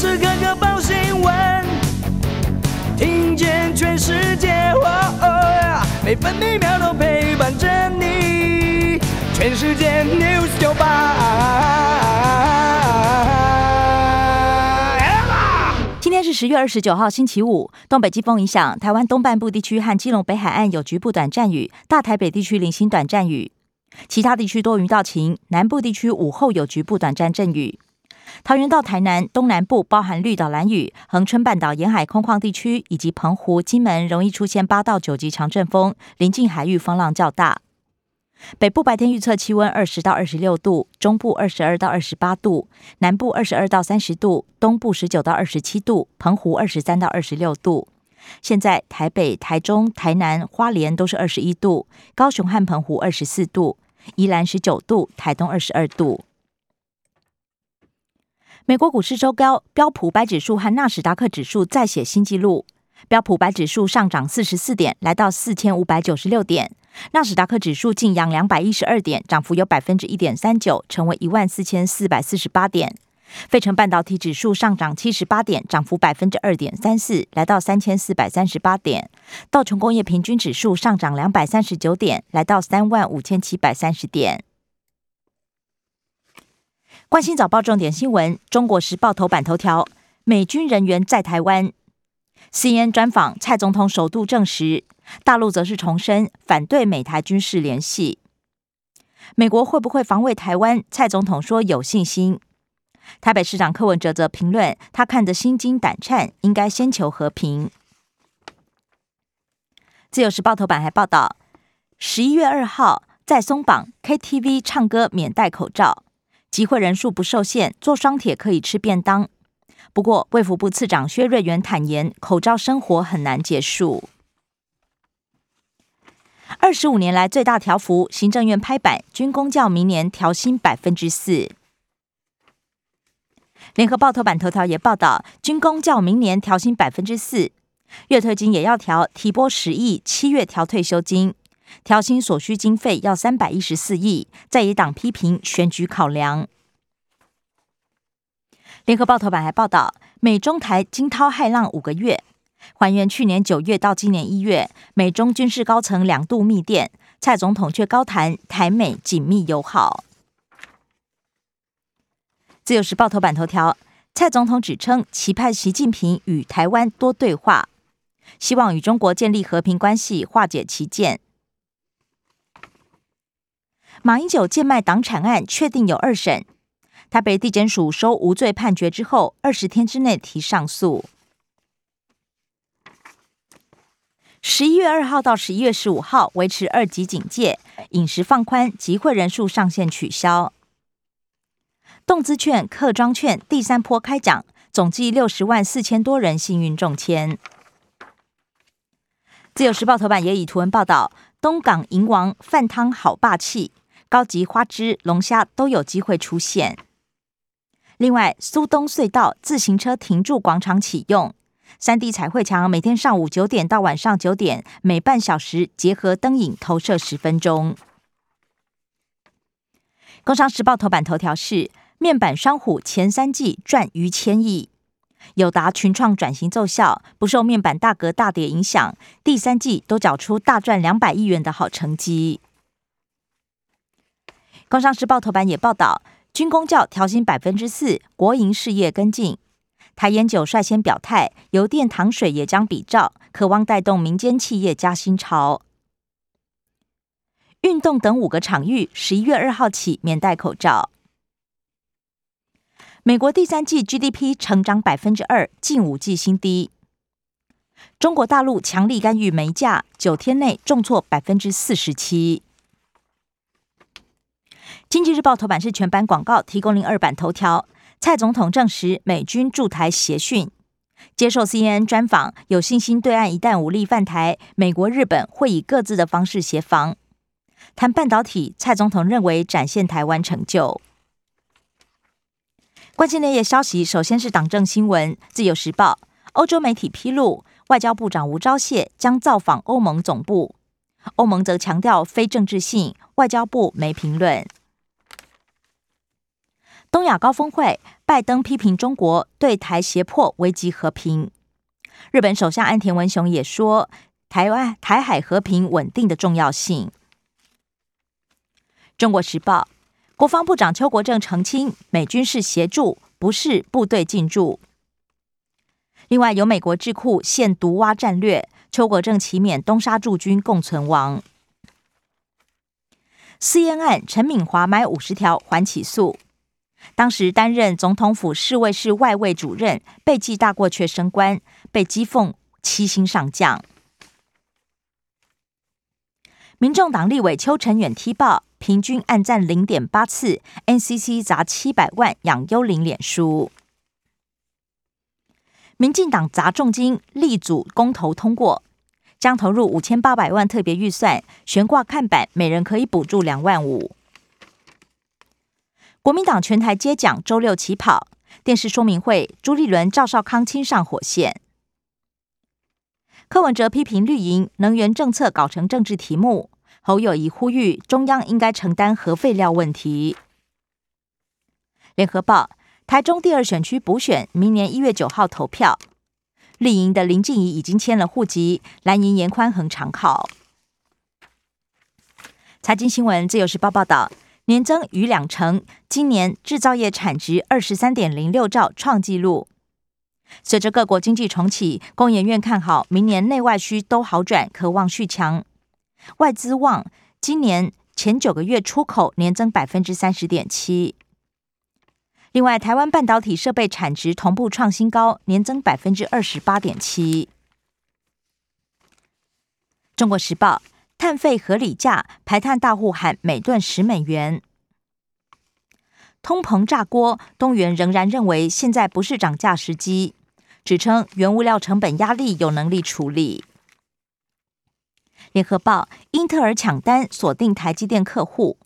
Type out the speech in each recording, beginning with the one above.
时刻刻报新闻，听见全世界，每分每秒都陪伴着你。全世界 news 九八。今天是十月二十九号，星期五。东北季风影响，台湾东半部地区和基隆北海岸有局部短暂雨，大台北地区零星短暂雨，其他地区多云到晴。南部地区午后有局部短暂阵雨。桃园到台南东南部，包含绿岛、蓝屿、恒春半岛沿海空旷地区，以及澎湖、金门，容易出现八到九级强阵风，临近海域风浪较大。北部白天预测气温二十到二十六度，中部二十二到二十八度，南部二十二到三十度，东部十九到二十七度，澎湖二十三到二十六度。现在台北、台中、台南、花莲都是二十一度，高雄和澎湖二十四度，宜兰十九度，台东二十二度。美国股市周高，标普白指数和纳斯达克指数再写新纪录。标普白指数上涨四十四点，来到四千五百九十六点；纳斯达克指数晋扬两百一十二点，涨幅有百分之一点三九，成为一万四千四百四十八点。费城半导体指数上涨七十八点，涨幅百分之二点三四，来到三千四百三十八点。道琼工业平均指数上涨两百三十九点，来到三万五千七百三十点。关心早报重点新闻，《中国时报》头版头条：美军人员在台湾。CNN 专访蔡总统，首度证实，大陆则是重申反对美台军事联系。美国会不会防卫台湾？蔡总统说有信心。台北市长柯文哲则评论，他看得心惊胆颤，应该先求和平。自由时报头版还报道，十一月二号在松绑 KTV 唱歌免戴口罩。集会人数不受限，坐双铁可以吃便当。不过，卫福部次长薛瑞元坦言，口罩生活很难结束。二十五年来最大调幅，行政院拍板，军工教明年调薪百分之四。联合报头版头条也报道，军工教明年调薪百分之四，月退金也要调，提拨十亿，七月调退休金。调薪所需经费要三百一十四亿，在野党批评选举考量。联合报头版还报道，美中台惊涛骇浪五个月，还原去年九月到今年一月，美中军事高层两度密电，蔡总统却高谈台美紧密友好。自由时报头版头条，蔡总统指称期盼习近平与台湾多对话，希望与中国建立和平关系，化解歧见。马英九贱卖党产案确定有二审，他被地检署收无罪判决之后，二十天之内提上诉。十一月二号到十一月十五号维持二级警戒，饮食放宽，集会人数上限取消。动资券、客庄券第三波开奖，总计六十万四千多人幸运中签。自由时报头版也以图文报道：东港银王饭汤好霸气。高级花枝、龙虾都有机会出现。另外，苏东隧道自行车停驻广场启用，三 D 彩绘墙每天上午九点到晚上九点，每半小时结合灯影投射十分钟。工商时报头版头条是：面板双虎前三季赚逾千亿，友达群创转型奏效，不受面板大格大跌影响，第三季都缴出大赚两百亿元的好成绩。工商时报头版也报道，军工教调薪百分之四，国营事业跟进。台烟酒率先表态，油电糖水也将比照，渴望带动民间企业加薪潮。运动等五个场域，十一月二号起免戴口罩。美国第三季 GDP 成长百分之二，近五季新低。中国大陆强力干预煤价，九天内重挫百分之四十七。经济日报头版是全版广告，提供零二版头条。蔡总统证实美军驻台协训，接受 CNN 专访，有信心对岸一旦武力犯台，美国、日本会以各自的方式协防。谈半导体，蔡总统认为展现台湾成就。关键内页消息，首先是党政新闻，《自由时报》欧洲媒体披露，外交部长吴钊燮将造访欧盟总部，欧盟则强调非政治性，外交部没评论。东亚高峰会，拜登批评中国对台胁迫危及和平。日本首相安田文雄也说，台湾台海和平稳定的重要性。中国时报国防部长邱国正澄清，美军是协助，不是部队进驻。另外，有美国智库现毒蛙战略，邱国正启免东沙驻军共存亡。私烟案，陈敏华买五十条还起诉。当时担任总统府侍卫室外卫主任，被记大过却升官，被讥讽七星上将。民众党立委邱成远踢爆，平均按赞零点八次，NCC 砸七百万养幽灵脸书。民进党砸重金力组公投通过，将投入五千八百万特别预算，悬挂看板，每人可以补助两万五。国民党全台接奖，周六起跑电视说明会，朱立伦、赵少康亲上火线。柯文哲批评绿营能源政策搞成政治题目，侯友谊呼吁中央应该承担核废料问题。联合报台中第二选区补选，明年一月九号投票。绿营的林静怡已经签了户籍，蓝营严宽恒常考。财经新闻自由时报报道。年增逾两成，今年制造业产值二十三点零六兆，创纪录。随着各国经济重启，工研院看好明年内外需都好转，可望续强。外资望今年前九个月出口年增百分之三十点七。另外，台湾半导体设备产值同步创新高，年增百分之二十八点七。中国时报。碳费合理价，排碳大户喊每吨十美元。通膨炸锅，东元仍然认为现在不是涨价时机，指称原物料成本压力有能力处理。联合报：英特尔抢单锁定台积电客户，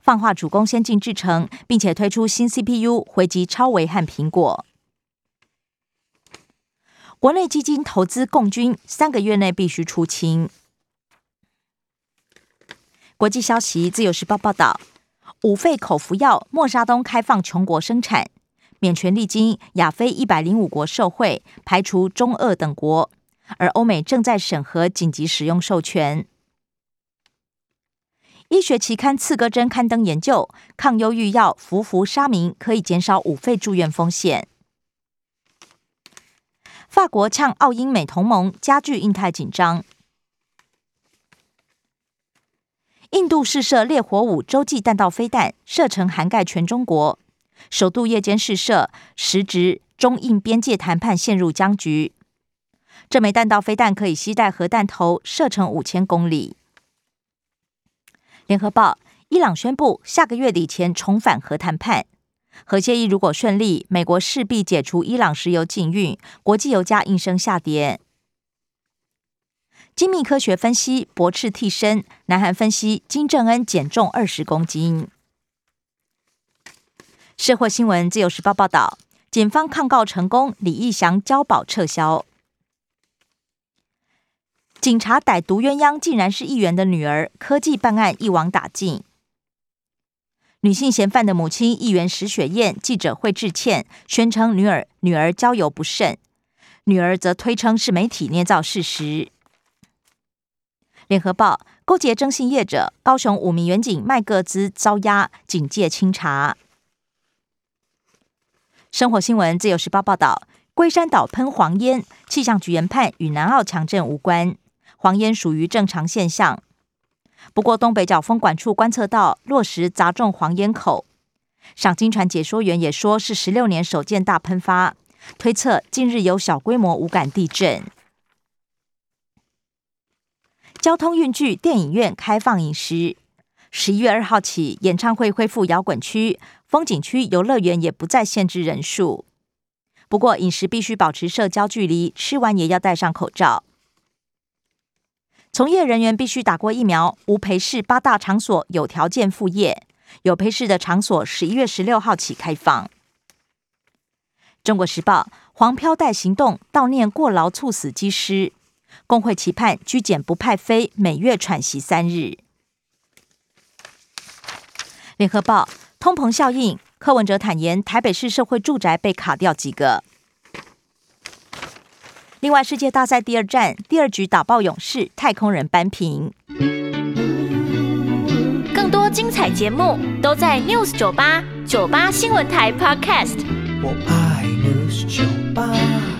放化主攻先进制程，并且推出新 CPU 回击超维和苹果。国内基金投资共军三个月内必须出清。国际消息：自由时报报道，五费口服药莫沙东开放穷国生产，免权利金亚非一百零五国受惠，排除中、俄等国，而欧美正在审核紧急使用授权。医学期刊《刺哥针》刊登研究，抗忧郁药氟氟沙明可以减少五费住院风险。法国呛澳英美同盟，加剧印太紧张。印度试射烈火五洲际弹道飞弹，射程涵盖全中国。首度夜间试射，时值中印边界谈判陷入僵局。这枚弹道飞弹可以携带核弹头，射程五千公里。联合报：伊朗宣布下个月底前重返核谈判。核协议如果顺利，美国势必解除伊朗石油禁运，国际油价应声下跌。精密科学分析驳斥替身，南韩分析金正恩减重二十公斤。社会新闻自由时报报道，检方抗告成功，李义祥交保撤销。警察逮毒鸳鸯，竟然是议员的女儿，科技办案一网打尽。女性嫌犯的母亲议员石雪燕记者会致歉，宣称女儿女儿交友不慎，女儿则推称是媒体捏造事实。联合报勾结征信业者，高雄五名员警卖个资遭押，警戒清查。生活新闻自由时报报道，龟山岛喷黄烟，气象局研判与南澳强震无关，黄烟属于正常现象。不过东北角风管处观测到落石砸中黄烟口，赏金船解说员也说是十六年首见大喷发，推测近日有小规模无感地震。交通运具电影院开放饮食，十一月二号起，演唱会恢复摇滚区、风景区、游乐园也不再限制人数。不过饮食必须保持社交距离，吃完也要戴上口罩。从业人员必须打过疫苗。无陪侍八大场所有条件复业，有陪侍的场所十一月十六号起开放。中国时报黄飘带行动悼念过劳猝死机师。工会期盼居检不派飞，每月喘息三日。联合报通膨效应，柯文哲坦言，台北市社会住宅被卡掉几个。另外，世界大赛第二战，第二局打爆勇士，太空人扳平。更多精彩节目都在 News 九八九八新闻台 Podcast。我爱 News 酒吧。